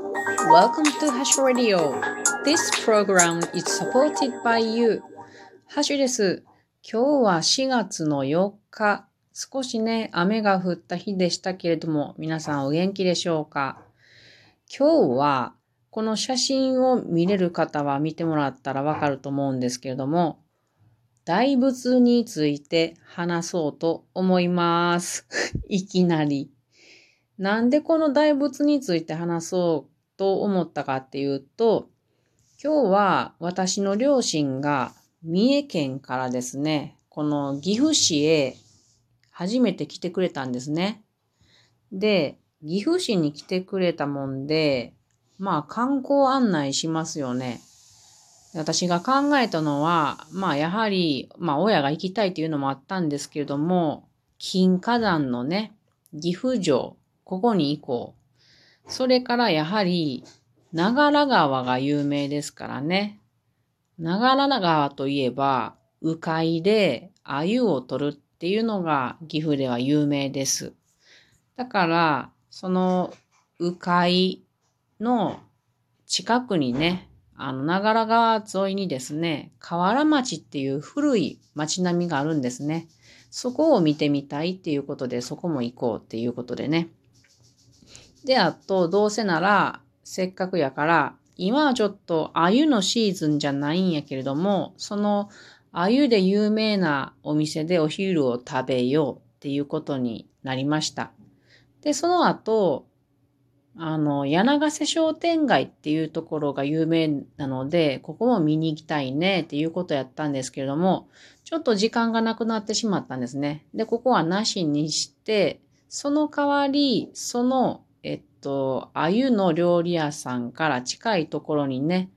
Welcome to Hash Radio. This program is supported by you. ハッシュです。今日は4月の4日。少しね、雨が降った日でしたけれども、皆さんお元気でしょうか？今日は、この写真を見れる方は見てもらったらわかると思うんですけれども、大仏について話そうと思います。いきなり。なんでこの大仏について話そうと思ったかっていうと、今日は私の両親が三重県からですね、この岐阜市へ初めて来てくれたんですね。で、岐阜市に来てくれたもんで、まあ観光案内しますよね。私が考えたのは、まあやはり、まあ親が行きたいっていうのもあったんですけれども、金華山のね、岐阜城、ここに行こう。それからやはり、長良川が有名ですからね。長良川といえば、鵜飼で鮎を取るっていうのが岐阜では有名です。だから、その鵜飼の近くにね、あの、長良川沿いにですね、河原町っていう古い町並みがあるんですね。そこを見てみたいっていうことで、そこも行こうっていうことでね。で、あと、どうせなら、せっかくやから、今はちょっと鮎のシーズンじゃないんやけれども、その鮎で有名なお店でお昼を食べようっていうことになりました。で、その後、あの、柳瀬商店街っていうところが有名なので、ここも見に行きたいねっていうことやったんですけれども、ちょっと時間がなくなってしまったんですね。で、ここはなしにして、その代わり、その、えっと、鮎の料理屋さんから近いところにね、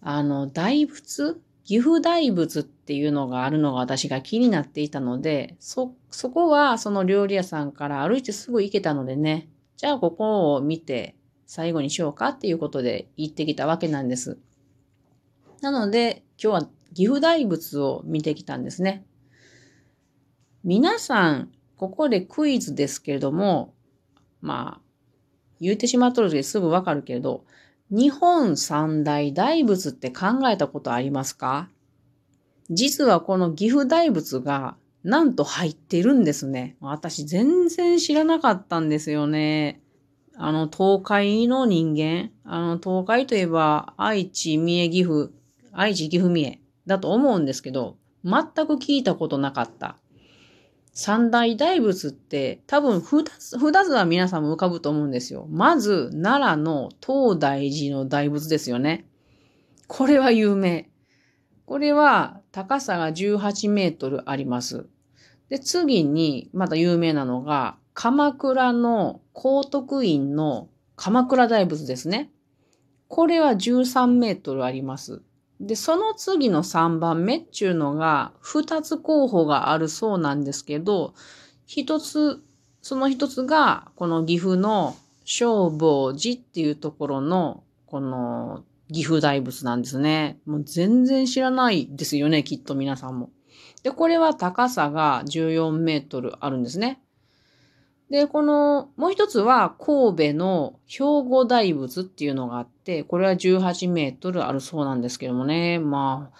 あの、大仏？岐阜大仏っていうのがあるのが私が気になっていたので、そ、そこはその料理屋さんから歩いてすぐ行けたのでね、じゃあここを見て最後にしようかっていうことで行ってきたわけなんです。なので今日は岐阜大仏を見てきたんですね。皆さん、ここでクイズですけれども、まあ、言ってしまっとるですぐわかるけれど、日本三大大仏って考えたことありますか？実はこの岐阜大仏がなんと入ってるんですね。私全然知らなかったんですよね。あの、東海の人間、あの、東海といえば愛知、三重、岐阜、愛知、岐阜、三重だと思うんですけど、全く聞いたことなかった。三大大仏って多分二つ、二つは皆さんも浮かぶと思うんですよ。まず、奈良の東大寺の大仏ですよね。これは有名。これは高さが18メートルあります。で、次にまた有名なのが、鎌倉の高徳院の鎌倉大仏ですね。これは13メートルあります。で、その次の3番目っていうのが、2つ候補があるそうなんですけど、一つ、その一つが、この岐阜の正法寺っていうところの、この岐阜大仏なんですね。もう全然知らないですよね、きっと皆さんも。で、これは高さが14メートルあるんですね。で、この、もう一つは神戸の兵庫大仏っていうのがあって、これは18メートルあるそうなんですけどもね。まあ、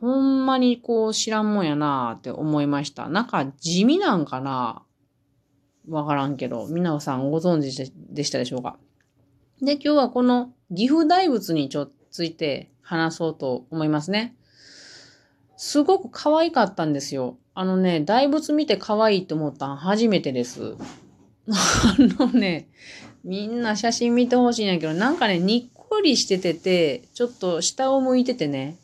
ほんまにこう知らんもんやなーって思いました。なんか地味なんかな？わからんけど、皆さんご存知でしたでしょうか？で、今日はこの岐阜大仏にちょっついて話そうと思いますね。すごく可愛かったんですよ。あのね、大仏見て可愛いと思ったん初めてです。あのね、みんな写真見てほしいんやけど、なんかね、にっこりしててて、ちょっと下を向いててね。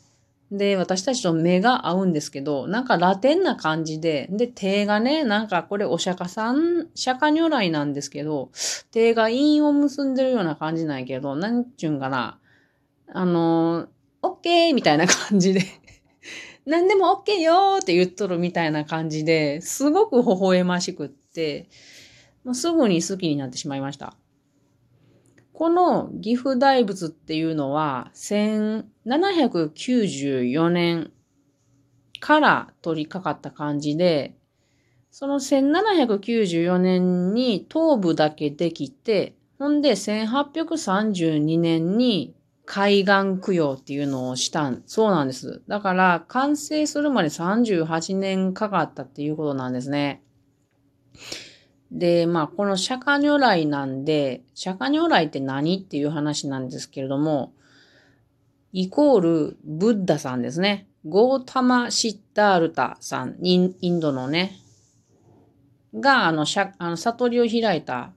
で、私たちと目が合うんですけど、なんかラテンな感じで、で、手がね、なんかこれお釈迦さん、釈迦如来なんですけど、手が陰を結んでるような感じなんやけど、なんちゅうんかな。あの、オッケーみたいな感じで。何でも OK よーって言っとるみたいな感じで、すごく微笑ましくって、もうすぐに好きになってしまいました。この岐阜大仏っていうのは、1794年から取り掛かった感じで、その1794年に頭部だけできて、ほんで、1832年に海岸供養っていうのをしたん、そうなんです。だから、完成するまで38年かかったっていうことなんですね。で、まあ、この釈迦如来なんで、釈迦如来って何っていう話なんですけれども、イコールブッダさんですね。ゴータマ・シッタールタさん、インドのね、が、あの、あの悟りを開いた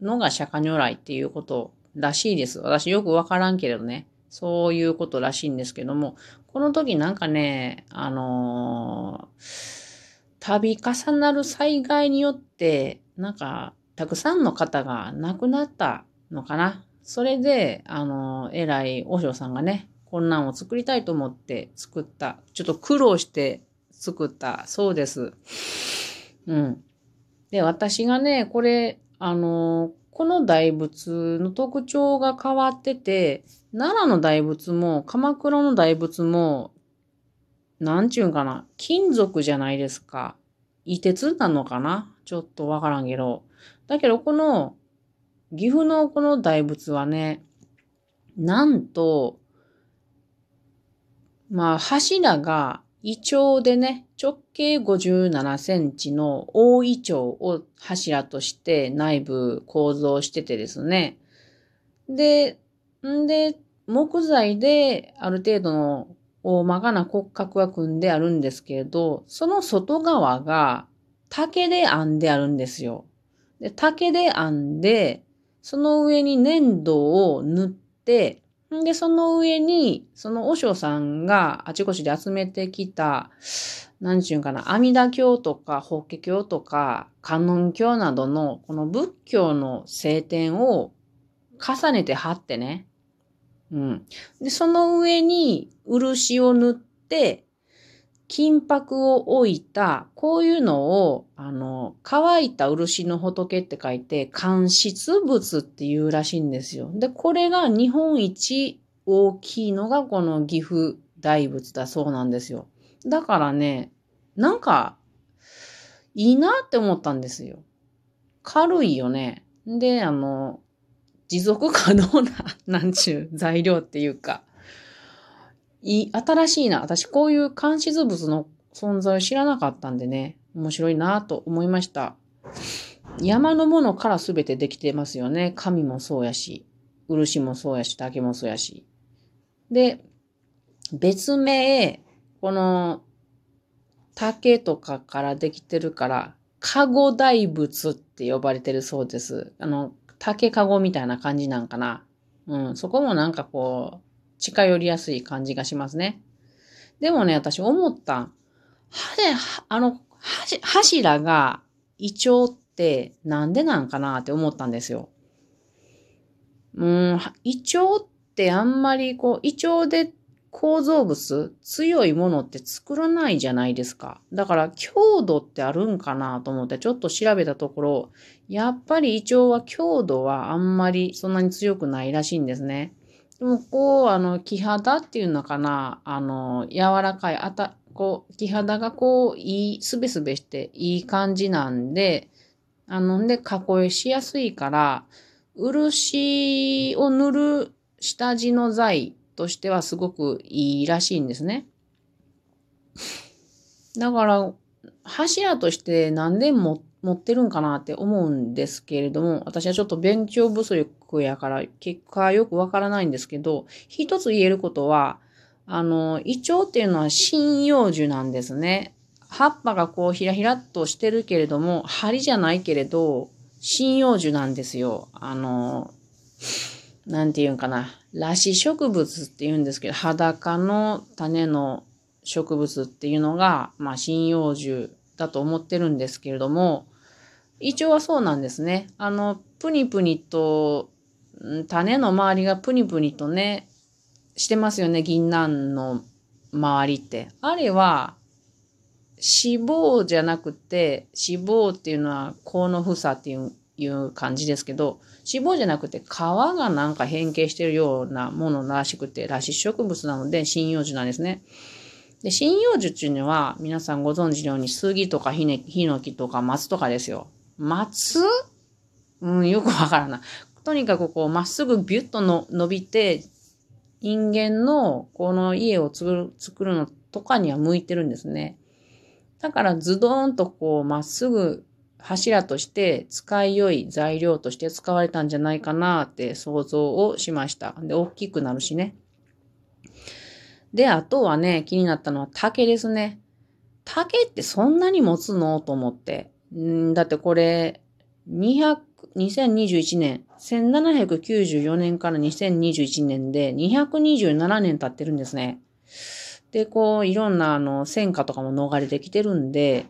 のが釈迦如来っていうことらしいです。私よくわからんけれどね。そういうことらしいんですけども、この時なんかね、あのー、度重なる災害によって、なんか、たくさんの方が亡くなったのかな。それで、あのー、偉い和尚さんがね、こんなんを作りたいと思って作った。ちょっと苦労して作った。そうです。うん。で、私がね、これ、あのーこの大仏の特徴が変わってて、奈良の大仏も鎌倉の大仏も、なんちゅうんかな、金属じゃないですか。異鉄なのかな？ちょっとわからんけど。だけどこの岐阜のこの大仏はね、なんと、まあ柱がイチョウでね、直径57センチの大イチョウを柱として内部構造しててですね。で、んで、木材である程度の大まかな骨格は組んであるんですけれど、その外側が竹で編んであるんですよ。で竹で編んで、その上に粘土を塗って、で、その上に、その和尚さんがあちこちで集めてきた、なんちゅうかな、阿弥陀教とか法華経とか観音教などのこの仏教の聖典を重ねて貼ってね。うん。で、その上に漆を塗って、金箔を置いた、こういうのを、あの、乾いた漆の仏って書いて、乾漆物っていうらしいんですよ。で、これが日本一大きいのがこの岐阜大仏だそうなんですよ。だからね、なんか、いいなって思ったんですよ。軽いよね。で、あの、持続可能な、なんちゅう、材料っていうか、いい、新しいな。私、こういう監視図物の存在を知らなかったんでね、面白いなと思いました。山のものから全てできてますよね。紙もそうやし、漆もそうやし、竹もそうやし。で、別名、この竹とかからできてるから、カゴ大仏って呼ばれてるそうです。あの、竹カゴみたいな感じなんかな。うん、そこもなんかこう、近寄りやすい感じがしますね。でもね、私思った。はで、あの、柱がイチョウってなんでなんかなって思ったんですよ。うん、イチョウってあんまりこう、イチョウで構造物、強いものって作らないじゃないですか。だから強度ってあるんかなと思ってちょっと調べたところ、やっぱりイチョウは強度はあんまりそんなに強くないらしいんですね。でもこう、あの、木肌っていうのかな、あの、柔らかい、あた、こう、木肌がこう、いい、すべすべしていい感じなんで、あの、んで、囲いしやすいから、漆を塗る下地の材としてはすごくいいらしいんですね。だから、柱として何年も持ってるんかなって思うんですけれども、私はちょっと勉強不足やから結果よくわからないんですけど、一つ言えることは、あの、イチョウっていうのは針葉樹なんですね。葉っぱがこうひらひらっとしてるけれども、針じゃないけれど、針葉樹なんですよ。あの、なんて言うんかな。裸子植物って言うんですけど、裸の種の植物っていうのが、まあ、針葉樹だと思ってるんですけれども、イチョウはそうなんですね。あの、プニプニと、種の周りがプニプニとね、してますよね、銀杏の周りって。あれは、脂肪じゃなくて、脂肪っていうのは、甲の房っていういう感じですけど、脂肪じゃなくて皮がなんか変形してるようなものらしくて、裸子植物なので針葉樹なんですね。で、針葉樹っていうのは、皆さんご存知のように、杉とかヒノキとか松とかですよ。松うん、よくわからない。とにかくこう、まっすぐビュッとの伸びて、人間のこの家を作る作るのとかには向いてるんですね。だからズドーンとこう、まっすぐ柱として使い良い材料として使われたんじゃないかなって想像をしました。で、大きくなるしね。で、あとはね、気になったのは竹ですね。竹ってそんなに持つの？と思って。だってこれ、200、2021年、1794年から2021年で227年経ってるんですね。で、こう、いろんなあの戦火とかも逃れてきてるんで、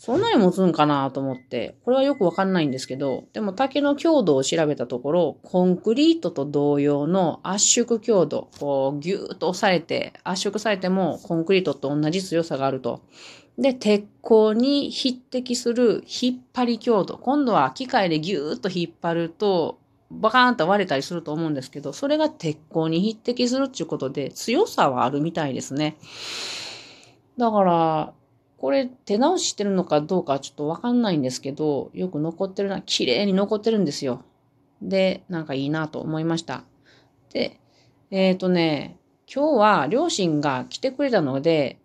そんなに持つんかなと思って、これはよくわかんないんですけど、でも竹の強度を調べたところ、コンクリートと同様の圧縮強度、こうギューッと押されて、圧縮されてもコンクリートと同じ強さがあると。で、鉄鋼に匹敵する引っ張り強度。今度は機械でギューッと引っ張ると、バカーンと割れたりすると思うんですけど、それが鉄鋼に匹敵するっていうことで、強さはあるみたいですね。だから、これ手直ししてるのかどうかちょっとわかんないんですけど、よく残ってるな、綺麗に残ってるんですよ。で、なんかいいなと思いました。で、えっ、ー、とね、今日は両親が来てくれたので、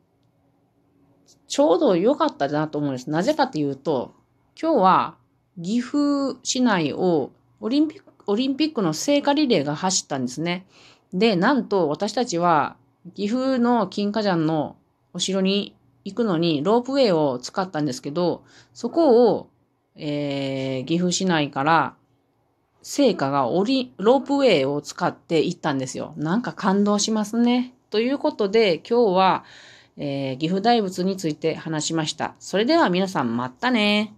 ちょうど良かったなと思うんです。なぜかっていうと、今日は岐阜市内をオリンピック、オリンピックの聖火リレーが走ったんですね。で、なんと私たちは岐阜の金華山のお城に行くのにロープウェイを使ったんですけど、そこを、えー、岐阜市内から聖火が降り、ロープウェイを使って行ったんですよ。なんか感動しますね。ということで、今日は、えー、岐阜大仏について話しました。それでは皆さんまたね